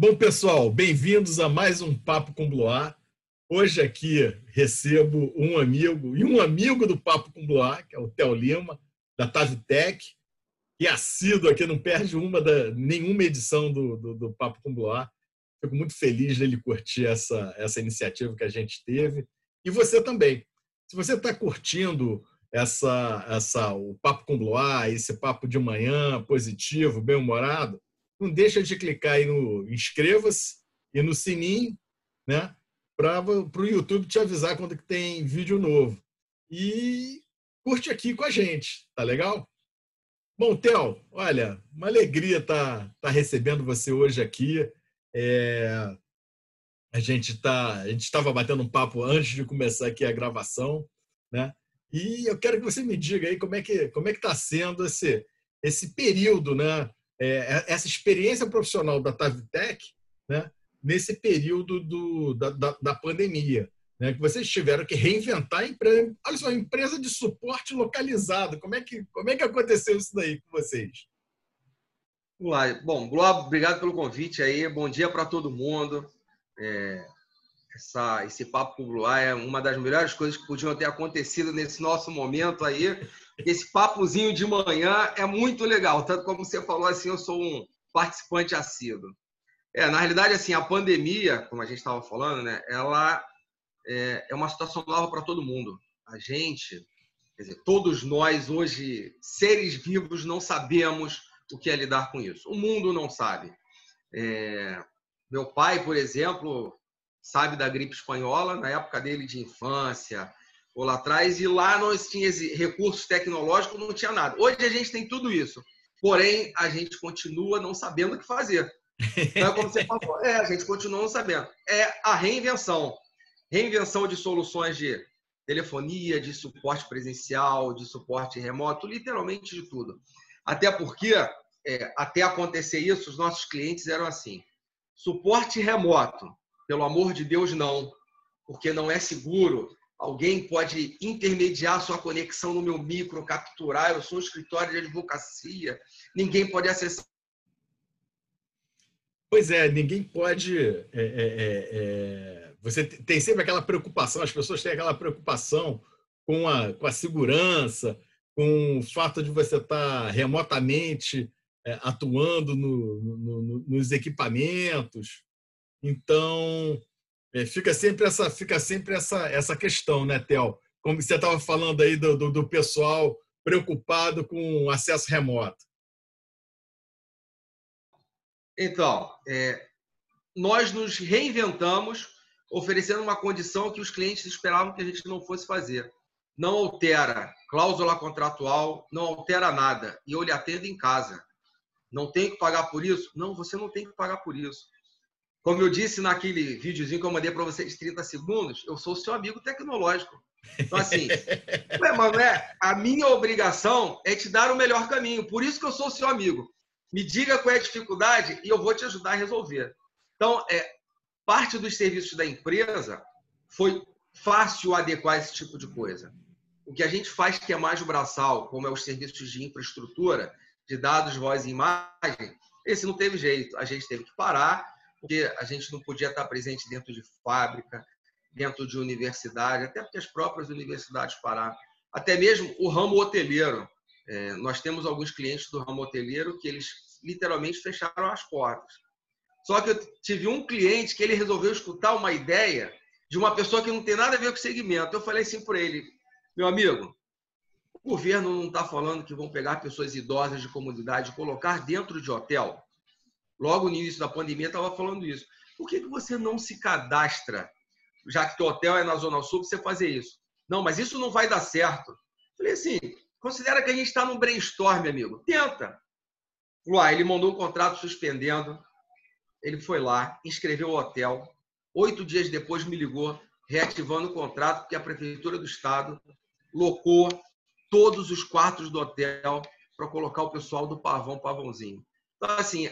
Bom, pessoal, bem-vindos a mais um Papo com Bloar. Hoje aqui recebo um amigo e um amigo do Papo com Bloar, que é o Theo Lima, da Tavitec, que é assíduo aqui, não perde uma da, nenhuma edição do, do, do Papo com Bloar. Fico muito feliz dele curtir essa, essa iniciativa que a gente teve. E você também. Se você está curtindo essa, essa, o Papo com Bloar, esse papo de manhã positivo, bem-humorado, não deixa de clicar aí no inscreva-se e no sininho, né? Para o YouTube te avisar quando que tem vídeo novo. E curte aqui com a gente, tá legal? Bom, Theo, olha, uma alegria estar tá, tá recebendo você hoje aqui. É, a gente tá, a gente estava batendo um papo antes de começar aqui a gravação, né? E eu quero que você me diga aí como é que como é que está sendo esse esse período, né? É, é, essa experiência profissional da Tavitec, né? Nesse período do, da, da, da pandemia, né? Que vocês tiveram que reinventar a empresa. Olha só, empresa de suporte localizado. Como é que como é que aconteceu isso daí com vocês? Vamos lá. Bom, Globo, obrigado pelo convite aí. Bom dia para todo mundo. É, essa, esse papo com o Blue é uma das melhores coisas que podiam ter acontecido nesse nosso momento aí. Esse papozinho de manhã é muito legal. Tanto como você falou assim, eu sou um participante assíduo. É, na realidade, assim, a pandemia, como a gente estava falando, né, ela é, é uma situação nova para todo mundo. A gente, quer dizer, todos nós hoje, seres vivos, não sabemos o que é lidar com isso. O mundo não sabe. É, meu pai, por exemplo, sabe da gripe espanhola na época dele de infância, ou lá atrás, e lá nós tínhamos recursos tecnológicos, não tinha nada. Hoje a gente tem tudo isso, porém a gente continua não sabendo o que fazer. Então, é como você falou, é, a gente continua não sabendo. É a reinvenção. Reinvenção de soluções de telefonia, de suporte presencial, de suporte remoto, literalmente de tudo. Até porque, é, até acontecer isso, os nossos clientes eram assim: suporte remoto, pelo amor de Deus, não, porque não é seguro. Alguém pode intermediar sua conexão no meu micro, capturar. Eu sou um escritório de advocacia, ninguém pode acessar. Pois é, ninguém pode. É, é, é, é, você tem sempre aquela preocupação, as pessoas têm aquela preocupação com a, com a segurança, com o fato de você estar remotamente é, atuando no, no, nos equipamentos. Então, é, fica sempre essa, fica sempre essa, essa questão, né, Theo? Como você estava falando aí do, do, do, pessoal preocupado com acesso remoto. Então, é, nós nos reinventamos oferecendo uma condição que os clientes esperavam que a gente não fosse fazer. Não altera cláusula contratual, não altera nada. E eu lhe atendo em casa. Não tem que pagar por isso? Não, você não tem que pagar por isso. Como eu disse naquele videozinho que eu mandei para vocês de 30 segundos, eu sou seu amigo tecnológico. Então, assim, ué, mano, é, a minha obrigação é te dar o melhor caminho. Por isso que eu sou seu amigo. Me diga qual é a dificuldade e eu vou te ajudar a resolver. Então, é, parte dos serviços da empresa foi fácil adequar esse tipo de coisa. O que a gente faz que é mais braçal, como é os serviços de infraestrutura, de dados, voz e imagem, esse não teve jeito. A gente teve que parar porque a gente não podia estar presente dentro de fábrica, dentro de universidade, até porque as próprias universidades pararam. Até mesmo o ramo hoteleiro. É, nós temos alguns clientes do ramo hoteleiro que eles literalmente fecharam as portas. Só que eu tive um cliente que ele resolveu escutar uma ideia de uma pessoa que não tem nada a ver com segmento. Eu falei assim para ele, meu amigo, o governo não está falando que vão pegar pessoas idosas de comunidade e colocar dentro de hotel? Logo no início da pandemia, estava falando isso. Por que, que você não se cadastra, já que o hotel é na Zona Sul, você fazer isso? Não, mas isso não vai dar certo. Falei assim, considera que a gente está num brainstorm, amigo. Tenta. Uai, ele mandou um contrato suspendendo. Ele foi lá, inscreveu o hotel. Oito dias depois me ligou, reativando o contrato, porque a Prefeitura do Estado locou todos os quartos do hotel para colocar o pessoal do pavão, pavãozinho. Então, assim,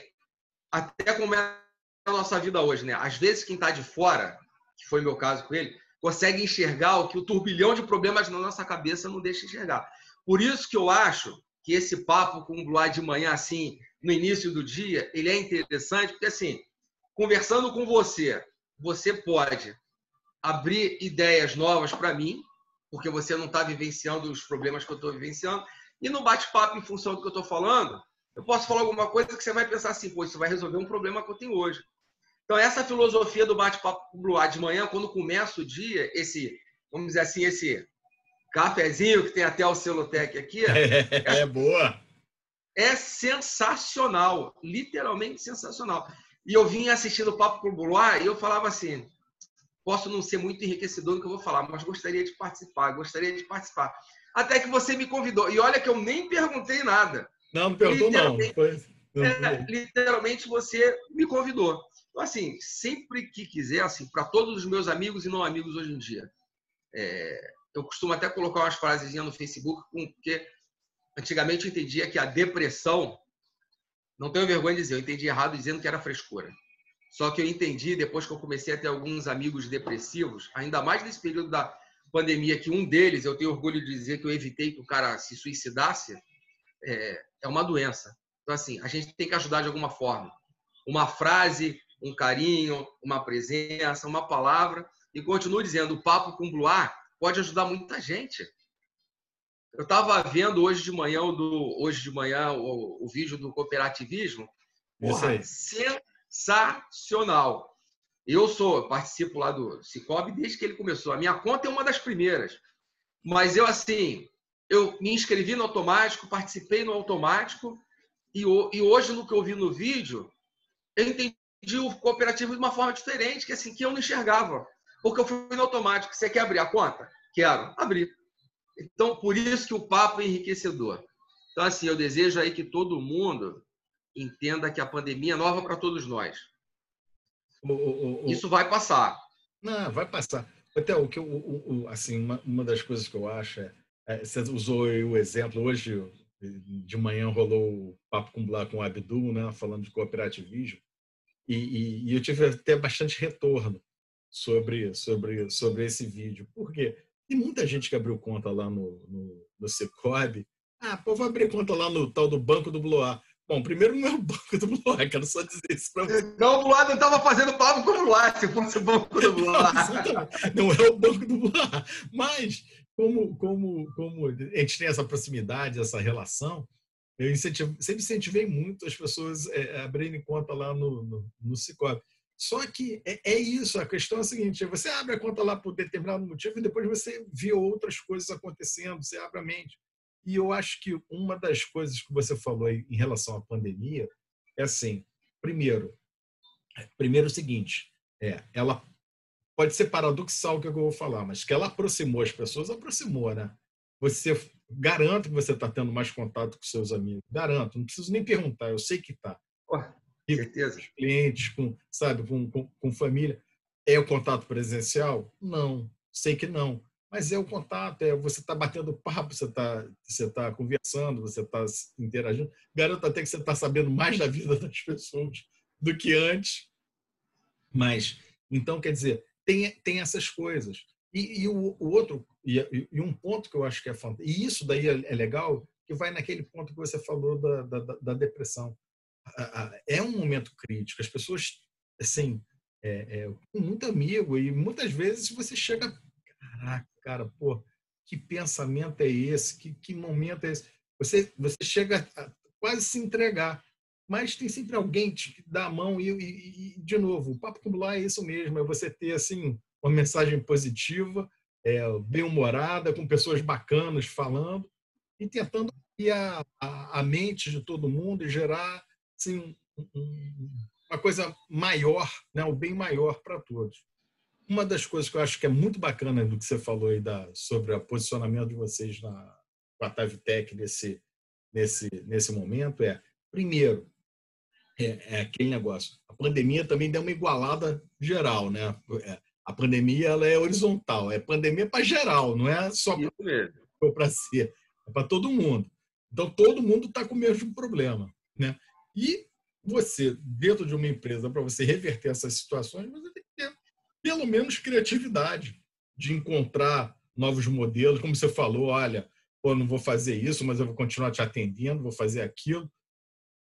até como é a nossa vida hoje, né? Às vezes quem está de fora, que foi meu caso com ele, consegue enxergar o que o turbilhão de problemas na nossa cabeça não deixa enxergar. Por isso que eu acho que esse papo com o Blue de manhã, assim, no início do dia, ele é interessante, porque assim, conversando com você, você pode abrir ideias novas para mim, porque você não está vivenciando os problemas que eu estou vivenciando. E no bate-papo, em função do que eu estou falando, eu posso falar alguma coisa que você vai pensar assim, pô, isso vai resolver um problema que eu tenho hoje. Então, essa filosofia do bate-papo Blue de manhã, quando começa o dia, esse, vamos dizer assim, esse cafezinho que tem até o Celotec aqui. É, é boa. É sensacional, literalmente sensacional. E eu vim assistindo o Papo o Blue e eu falava assim, posso não ser muito enriquecedor no que eu vou falar, mas gostaria de participar, gostaria de participar. Até que você me convidou. E olha que eu nem perguntei nada. Não, não perguntou não. Foi... É, literalmente você me convidou. Então, assim, sempre que quiser, assim, para todos os meus amigos e não amigos hoje em dia, é, eu costumo até colocar umas frases no Facebook, porque antigamente eu entendia que a depressão, não tenho vergonha de dizer, eu entendi errado dizendo que era frescura. Só que eu entendi, depois que eu comecei a ter alguns amigos depressivos, ainda mais nesse período da pandemia, que um deles, eu tenho orgulho de dizer que eu evitei que o cara se suicidasse, é, é uma doença. Então, assim, a gente tem que ajudar de alguma forma. Uma frase, um carinho, uma presença, uma palavra. E continuo dizendo, o papo com o Bluar pode ajudar muita gente. Eu estava vendo hoje de manhã, do, hoje de manhã o, o vídeo do cooperativismo. Porra, sensacional. Eu sou, participo lá do Cicobi desde que ele começou. A minha conta é uma das primeiras. Mas eu, assim, eu me inscrevi no automático, participei no automático, e, e hoje, no que eu vi no vídeo, eu entendi o cooperativo de uma forma diferente, que assim, que eu não enxergava. Porque eu fui no automático. Você quer abrir a conta? Quero. Abrir. Então, por isso que o papo é enriquecedor. Então, assim, eu desejo aí que todo mundo entenda que a pandemia é nova para todos nós. O, o, o, isso vai passar. Não, vai passar. Até o que o, assim, uma, uma das coisas que eu acho é, você usou o exemplo, hoje de manhã rolou o papo com, lá, com o Abdul, né, falando de cooperativismo, e, e, e, eu tive até bastante retorno sobre, sobre, sobre esse vídeo. Por quê? Tem muita gente que abriu conta lá no, no, no Cicobi. Ah, pô, vou abrir conta lá no tal do Banco do Bloar. Bom, primeiro não é o Banco do Bloar, quero só dizer isso para você. Não, o Bloar não estava fazendo papo com o Bloar, se fosse o Banco do Bloar. Não, não é o Banco do Bloar. Mas como, como, como a gente tem essa proximidade, essa relação, eu incentivo, sempre incentivei muito as pessoas é, a abrirem conta lá no, no, no Cicobi. Só que é, é, isso, a questão é a seguinte: você abre a conta lá por determinado motivo e depois você vê outras coisas acontecendo, você abre a mente. E eu acho que uma das coisas que você falou aí em relação à pandemia é assim: primeiro, primeiro é o seguinte, é, ela pode ser paradoxal o que eu vou falar, mas que ela aproximou as pessoas, aproximou, né? Você garanto que você está tendo mais contato com seus amigos, garanto, não preciso nem perguntar, eu sei que está. Com certeza. Com clientes, com, sabe, com, com, com família. É o contato presencial? Não, sei que não. Mas é o contato, é você está batendo papo, você está você tá conversando, você está interagindo. Garanto até que você está sabendo mais da vida das pessoas do que antes. Mas, então, quer dizer, tem, tem essas coisas. E, e o, o, outro, e, e, um ponto que eu acho que é fantástico, e isso daí é, é, legal, que vai naquele ponto que você falou da, da, da depressão. É um momento crítico, as pessoas, assim, é, é, muito amigo, e muitas vezes você chega, caraca, cara, pô, que pensamento é esse? Que, que momento é esse? Você, você chega a quase se entregar mas tem sempre alguém que dá a mão e, e, e de novo, o papo com é isso mesmo, é você ter assim uma mensagem positiva, é, bem humorada, com pessoas bacanas falando e tentando a, a, a mente de todo mundo e gerar assim, um, uma coisa maior, né, o bem maior para todos. Uma das coisas que eu acho que é muito bacana do que você falou aí da, sobre o posicionamento de vocês na com a Tavitec nesse, nesse, nesse momento é, primeiro, é, é, aquele negócio. A pandemia também deu uma igualada geral, né? É, a pandemia ela é horizontal, é pandemia para geral, não é só para ser, é para todo mundo. Então todo mundo está com o mesmo problema, né? E você dentro de uma empresa para você reverter essas situações, você tem que ter pelo menos criatividade de encontrar novos modelos, como você falou, olha, pô, não vou fazer isso, mas eu vou continuar te atendendo, vou fazer aquilo.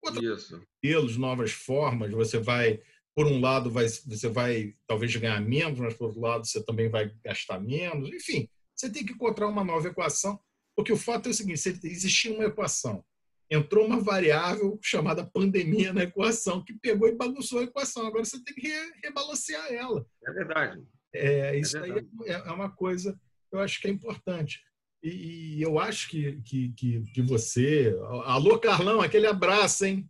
Outra, modelos, novas formas, você vai por um lado vai, você vai talvez ganhar menos, mas por outro lado você também vai gastar menos. Enfim, você tem que encontrar uma nova equação, porque o fato é o seguinte: existia uma equação, entrou uma variável chamada pandemia na equação, que pegou e bagunçou a equação. Agora você tem que rebalancear ela. É verdade. É, isso é verdade. aí é, é uma coisa que eu acho que é importante. E, e eu acho que, que, que, que, você. Alô, Carlão, aquele abraço, hein?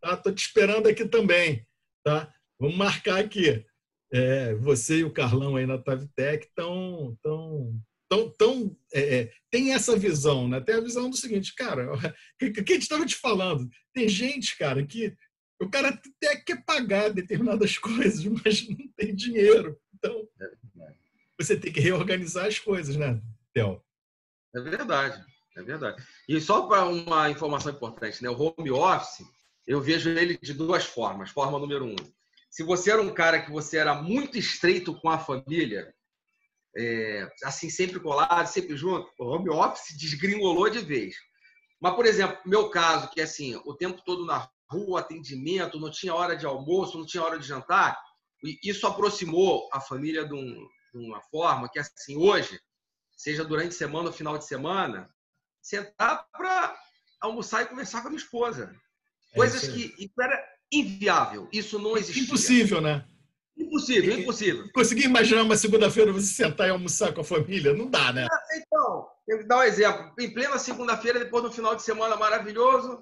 Tá? Tô te esperando aqui também. Tá? Vamos marcar aqui. É, você e o Carlão aí na Tavitec estão tão, tão, é, é, tem essa visão, né? Tem a visão do seguinte, cara, o que, que a gente estava te falando? Tem gente, cara, que o cara até quer pagar determinadas coisas, mas não tem dinheiro. Então, você tem que reorganizar as coisas, né, Theo? É verdade, é verdade. E só para uma informação importante, né? O home office, eu vejo ele de duas formas. Forma número um, se você era um cara que você era muito estreito com a família, é, assim, sempre colado, sempre junto, o home office desgringolou de vez. Mas, por exemplo, meu caso, que é assim, o tempo todo na rua, atendimento, não tinha hora de almoço, não tinha hora de jantar, isso aproximou a família de, um, de uma forma que, assim, hoje, seja durante a semana ou final de semana, sentar para almoçar e conversar com a minha esposa. É Coisas que isso era inviável. Isso não existia. Impossível, né? Impossível, impossível. Conseguir imaginar uma segunda-feira você sentar e almoçar com a família? Não dá, né? Então, eu dar um exemplo. Em plena segunda-feira, depois do final de semana maravilhoso,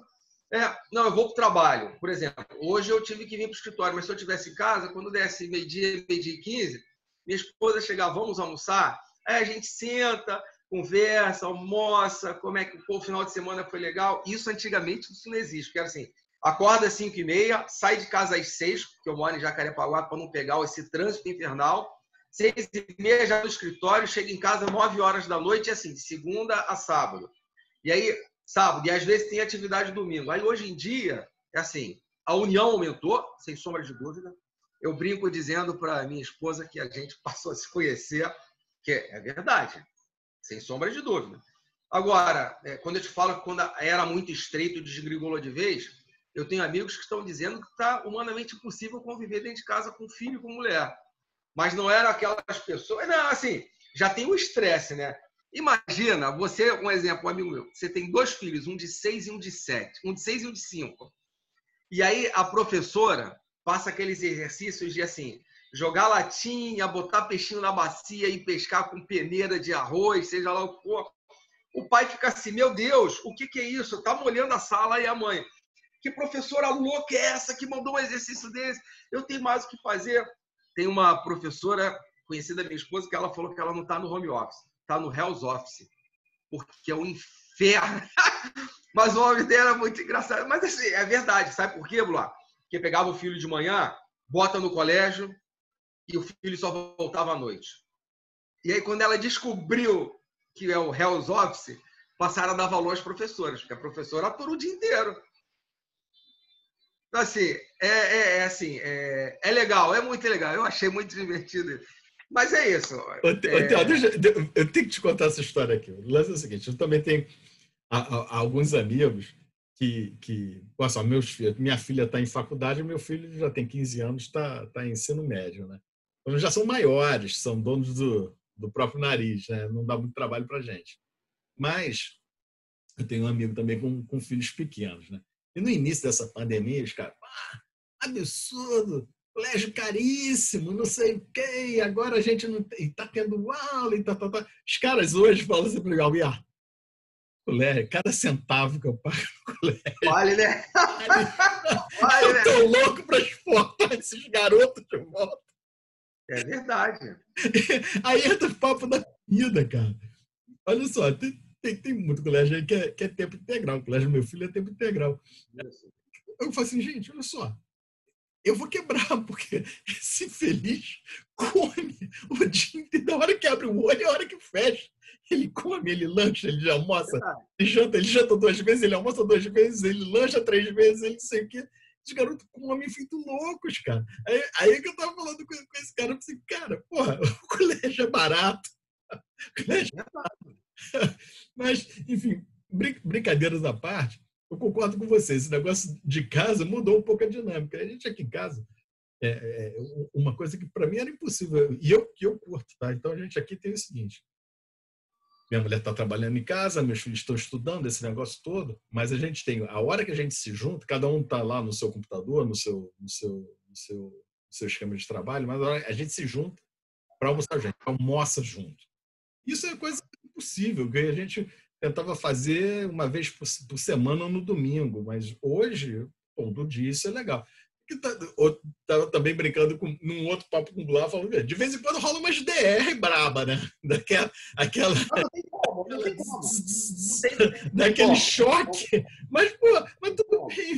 é, não, eu vou para o trabalho. Por exemplo, hoje eu tive que vir para o escritório, mas se eu estivesse em casa, quando desse meio-dia, meio-dia e quinze, minha esposa chegava, vamos almoçar? Aí a gente senta, conversa, almoça, como é que o final de semana foi legal. Isso antigamente isso não existe, porque era assim, acorda às 5 e meia, sai de casa às 6, porque eu moro em Jacarepaguá para não pegar esse trânsito infernal. 6 e meia já no escritório, chega em casa 9 horas da noite, assim, de segunda a sábado. E aí, sábado, e às vezes tem atividade domingo. Aí hoje em dia, é assim, a união aumentou, sem sombra de dúvida. Eu brinco dizendo para minha esposa que a gente passou a se conhecer, que é verdade, sem sombra de dúvida. Agora, é, quando eu te falo que quando era muito estreito, desgrigolou de vez, eu tenho amigos que estão dizendo que está humanamente impossível conviver dentro de casa com filho e com mulher. Mas não eram aquelas pessoas. Não, assim, já tem o estresse, né? Imagina, você, um exemplo, um amigo meu, você tem dois filhos, um de seis e um de sete, um de seis e um de cinco. E aí a professora passa aqueles exercícios de assim, jogar latinha, botar peixinho na bacia e pescar com peneira de arroz, seja lá o que for. O pai fica assim, meu Deus, o que, que é isso? Tá molhando a sala e a mãe que professora louca é essa que mandou um exercício desse? Eu tenho mais o que fazer. Tem uma professora conhecida da minha esposa que ela falou que ela não está no home office, está no Hell's Office, porque é um inferno. Mas o nome dela é muito engraçado. Mas assim, é verdade. Sabe por quê, Blá? Porque pegava o filho de manhã, bota no colégio e o filho só voltava à noite. E aí, quando ela descobriu que é o Hell's Office, passaram a dar valor às professoras, porque a professora atura o dia inteiro. Então, assim, é, é, é assim, é, é, legal, é muito legal. Eu achei muito divertido. Mas é isso. Ô, Theo, deixa, eu tenho que te contar essa história aqui. O lance é o seguinte: eu também tenho a, a, alguns amigos que. que só, meus minha filha está em faculdade, meu filho já tem 15 anos, está tá em ensino médio. Né? Então, já são maiores, são donos do, do próprio nariz, né? não dá muito trabalho para gente. Mas eu tenho um amigo também com, com filhos pequenos. Né? E no início dessa pandemia, os caras, ah, absurdo, colégio caríssimo, não sei o quê, agora a gente não está tendo aula e tá, tá, tá. Os caras hoje falam assim para o ah, colégio, cada centavo que eu pago no colégio. Vale, né? Vale, eu tô né? louco para exportar esses garotos de volta. É verdade. Aí entra o papo da comida, cara. Olha só, tem, tem, tem muito colégio aí que é, que é tempo integral. O colégio do meu filho é tempo integral. Eu falo assim, gente, olha só. Eu vou quebrar, porque esse feliz come o dia inteiro. Da hora que abre o olho, é a hora que fecha. Ele come, ele lancha, ele almoça, ele janta, ele janta duas vezes, ele almoça duas vezes, ele lancha três vezes, ele não sei o quê. Os garotos comem feito loucos, cara. Aí, aí que eu tava falando com, com esse cara, eu falei, assim, cara, porra, o colégio é barato. O colégio é barato. Mas, enfim, brincadeiras à parte, eu concordo com você. Esse negócio de casa mudou um pouco a dinâmica. A gente aqui em casa, é, é, uma coisa que para mim era impossível. E eu que eu curto, tá? Então a gente aqui tem o seguinte: minha mulher está trabalhando em casa, meus filhos estão estudando esse negócio todo, mas a gente tem a hora que a gente se junta, cada um está lá no seu computador, no seu, no seu, no seu, no seu esquema de trabalho, mas a gente se junta para almoçar junto, almoça junto. Isso é coisa impossível, que a gente tentava fazer uma vez por, por semana no domingo, mas hoje, todo dia, isso é legal que tá, tava também brincando com, num outro papo com o Blá, falando de vez em quando rola umas DR braba, né? Daquela, aquela, não, tem como, não tem como. daquele choque. Mas, pô, mas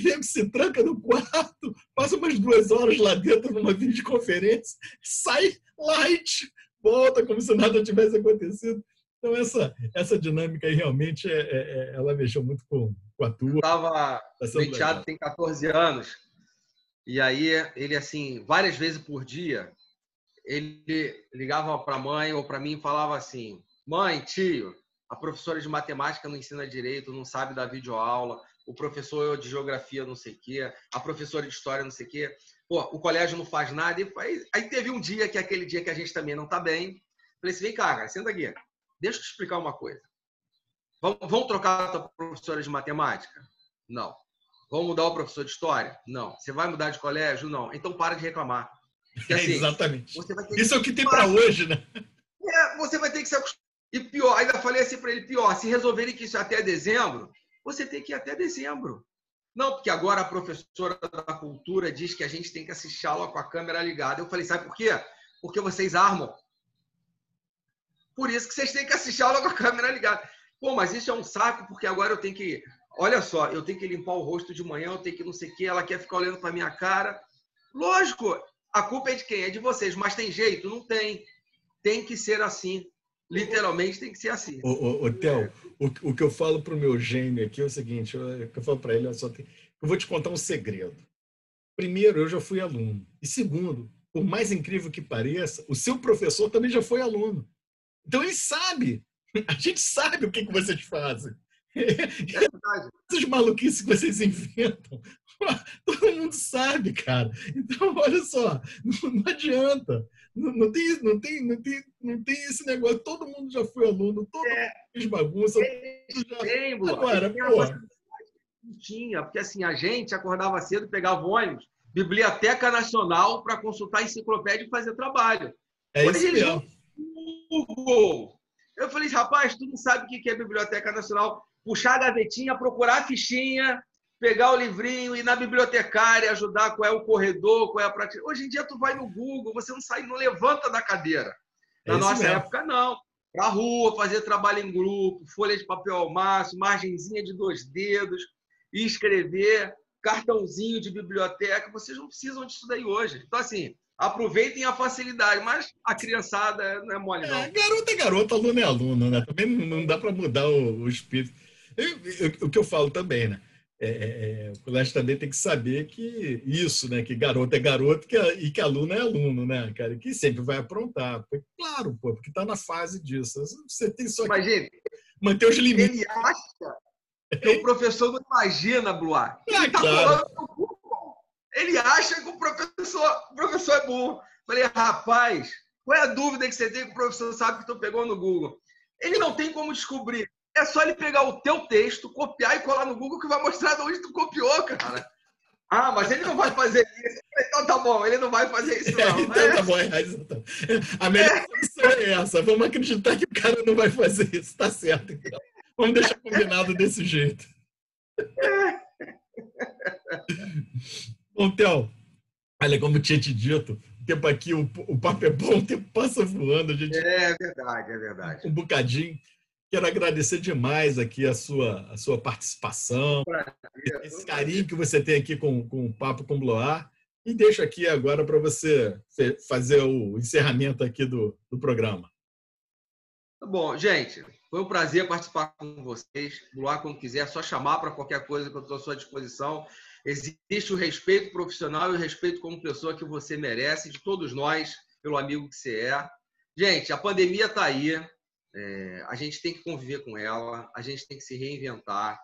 vem que se tranca no quarto, passa umas duas horas lá dentro numa videoconferência, sai light, volta como se nada tivesse acontecido. Então, essa, essa dinâmica aí realmente é, é, é ela mexeu muito com, com a tua. Eu tava, tá o Thiago tem 14 anos, e aí ele assim, várias vezes por dia, ele ligava para a mãe ou para mim e falava assim: "Mãe, tio, a professora de matemática não ensina direito, não sabe dar videoaula, o professor de geografia não sei o quê, a professora de história não sei o quê. Pô, o colégio não faz nada". E aí, aí teve um dia que é aquele dia que a gente também não está bem. Falei assim: "Vem cá, cara, senta aqui. Deixa eu te explicar uma coisa. Vamos, vamos trocar a tua professora de matemática? Não. Vamos mudar o professor de história? Não. Você vai mudar de colégio? Não. Então para de reclamar. Porque, assim, é, exatamente. Isso é o que tem para hoje, né? É, você vai ter que se acostumar. E pior, ainda falei assim para ele: pior, se resolverem que isso é até dezembro, você tem que ir até dezembro. Não, porque agora a professora da cultura diz que a gente tem que assistir aula com a câmera ligada. Eu falei: sabe por quê? Porque vocês armam. Por isso que vocês têm que assistir aula com a câmera ligada. Pô, mas isso é um saco, porque agora eu tenho que olha só, eu tenho que limpar o rosto de manhã, eu tenho que não sei o quê, ela quer ficar olhando para minha cara. Lógico, a culpa é de quem? É de vocês, mas tem jeito? Não tem. Tem que ser assim. Literalmente tem que ser assim. Ô, ô, ô Theo, o, o que eu falo para o meu gênio aqui é o seguinte: o que eu falo para ele é só. eu vou te contar um segredo. Primeiro, eu já fui aluno. E segundo, por mais incrível que pareça, o seu professor também já foi aluno. Então ele sabe. A gente sabe o que, que vocês fazem. É verdade. Essas maluquices que vocês inventam, todo mundo sabe, cara. Então, olha só, não, não adianta. Não, não, tem, não, tem, não, tem, não tem esse negócio. Todo mundo já foi aluno, todo é. mundo fez bagunça. Já... Agora, pô. Tinha, porque assim, a gente acordava cedo, pegava ônibus, Biblioteca Nacional para consultar enciclopédia e fazer trabalho. É isso mesmo. Google. Eu falei, rapaz, tu não sabe o que é Biblioteca Nacional puxar a gavetinha, procurar a fichinha, pegar o livrinho, ir na bibliotecária, ajudar qual é o corredor, qual é a prateleira. Hoje em dia tu vai no Google, você não sai, não levanta da cadeira. Na é nossa mesmo. época, não. Para rua, fazer trabalho em grupo, folha de papel ao máximo, margenzinha de dois dedos, escrever, cartãozinho de biblioteca. Vocês não precisam disso daí hoje. Então, assim, aproveitem a facilidade, mas a criançada não é mole, não. É, garota é garota, aluno é aluno, né? Também não dá para mudar o, o espírito. Eu, eu, o que eu falo também, né? É, é, é, o colégio também tem que saber que isso, né? Que garoto é garoto que, e que aluno é aluno, né, cara? Que sempre vai aprontar. Claro, pô, porque está na fase disso. Você tem só Mas, gente, manter os limites. Ele acha que o professor não imagina, Bluar. Ah, tá claro. Ele acha que o professor, o professor é burro. Falei, rapaz, qual é a dúvida que você tem que o professor sabe que tu pegou no Google? Ele não tem como descobrir. É só ele pegar o teu texto, copiar e colar no Google que vai mostrar de onde tu copiou, cara. Ah, mas ele não vai fazer isso. Então tá bom, ele não vai fazer isso, não. É, então é. tá bom, é, A melhor solução é. é essa. Vamos acreditar que o cara não vai fazer isso. Tá certo, então. Vamos deixar combinado desse jeito. Bom, Theo, olha, como tinha te dito, o tempo aqui, o, o papo é bom, o tempo passa voando. A gente... É verdade, é verdade. Um bocadinho. Quero agradecer demais aqui a sua, a sua participação, esse carinho que você tem aqui com, com o Papo com Bloar. E deixo aqui agora para você fazer o encerramento aqui do, do programa. Tá bom, gente. Foi um prazer participar com vocês. Bloar, quando quiser, é só chamar para qualquer coisa que eu estou à sua disposição. Existe o respeito profissional e o respeito como pessoa que você merece, de todos nós, pelo amigo que você é. Gente, a pandemia está aí. É, a gente tem que conviver com ela, a gente tem que se reinventar.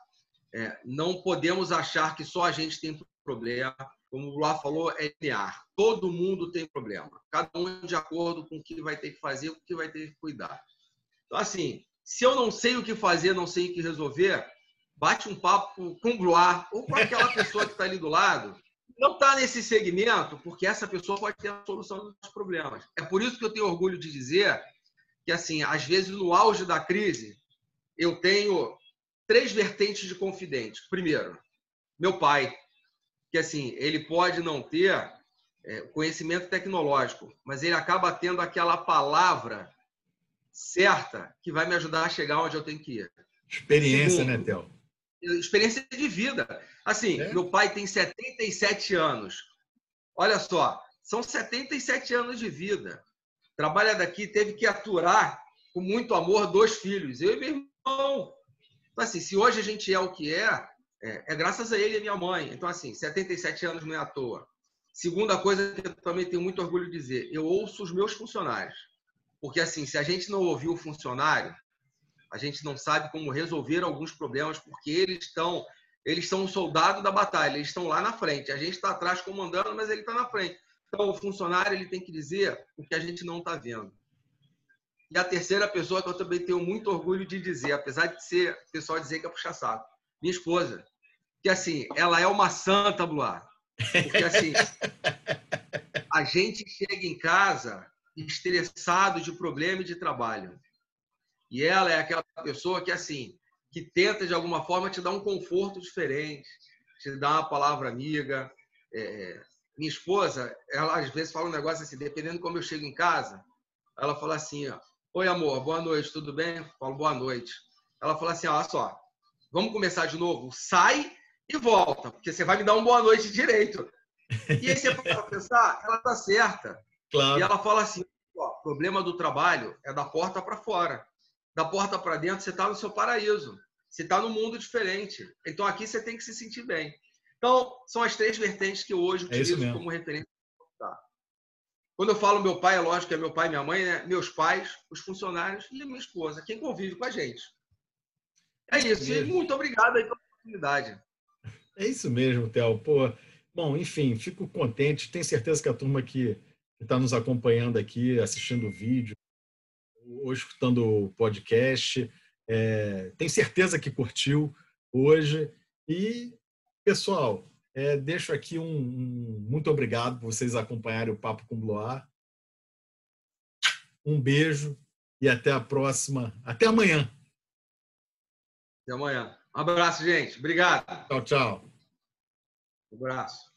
É, não podemos achar que só a gente tem problema. como o Luar falou, é linear. Todo mundo tem problema. Cada um de acordo com o que vai ter que fazer, o que vai ter que cuidar. Então, assim, se eu não sei o que fazer, não sei o que resolver, bate um papo com o Luar ou com aquela pessoa que está ali do lado. Não está nesse segmento, porque essa pessoa pode ter a solução dos problemas. É por isso que eu tenho orgulho de dizer que, assim, às vezes, no auge da crise, eu tenho três vertentes de confidente. Primeiro, meu pai, que assim, ele pode não ter é, conhecimento tecnológico, mas ele acaba tendo aquela palavra certa que vai me ajudar a chegar onde eu tenho que ir. Experiência, Segundo, né, Théo? Experiência de vida. Assim, é? meu pai tem 77 anos. Olha só, são 77 anos de vida. Trabalha daqui, teve que aturar com muito amor dois filhos, eu e meu irmão. Então, assim, se hoje a gente é o que é, é, é, graças a ele e a minha mãe. Então, assim, 77 anos não é à toa. Segunda coisa que eu também tenho muito orgulho de dizer, eu ouço os meus funcionários. Porque, assim, se a gente não ouvir o funcionário, a gente não sabe como resolver alguns problemas, porque eles estão eles são um soldado da batalha, eles estão lá na frente. A gente está atrás comandando, mas ele está na frente. Então, o funcionário ele tem que dizer o que a gente não está vendo. E a terceira pessoa que eu também tenho muito orgulho de dizer, apesar de ser o pessoal dizer que é puxar saco, minha esposa que assim, ela é uma santa, Bluar. Porque assim, a gente chega em casa estressado de problema e de trabalho. E ela é aquela pessoa que assim, que tenta de alguma forma te dar um conforto diferente, te dar uma palavra amiga. É, minha esposa, ela às vezes fala um negócio assim, dependendo de como eu chego em casa, ela fala assim, ó, Oi, amor, boa noite, tudo bem? Eu falo boa noite. Ela fala assim, olha só, vamos começar de novo? Sai e volta, porque você vai me dar uma boa noite direito. E aí você pode pensar, ela tá certa. Claro. E ela fala assim: o problema do trabalho é da porta para fora. Da porta para dentro, você está no seu paraíso. Você está num mundo diferente. Então aqui você tem que se sentir bem. Então, são as três vertentes que hoje é utilizo é como referência. Quando eu falo meu pai, é lógico que é meu pai e minha mãe, né? meus pais, os funcionários e minha esposa, quem convive com a gente. É isso. E muito obrigado aí pela oportunidade. É isso mesmo, Theo. Pô, bom, enfim, fico contente. Tenho certeza que a turma que está nos acompanhando aqui, assistindo o vídeo ou escutando o podcast, é, tem certeza que curtiu hoje. E, pessoal, é, deixo aqui um, um, muito obrigado por vocês acompanharem o Papo com Bloar. Um beijo e até a próxima. Até amanhã. Até amanhã. Um abraço, gente. Obrigado. Tchau, tchau. Um abraço.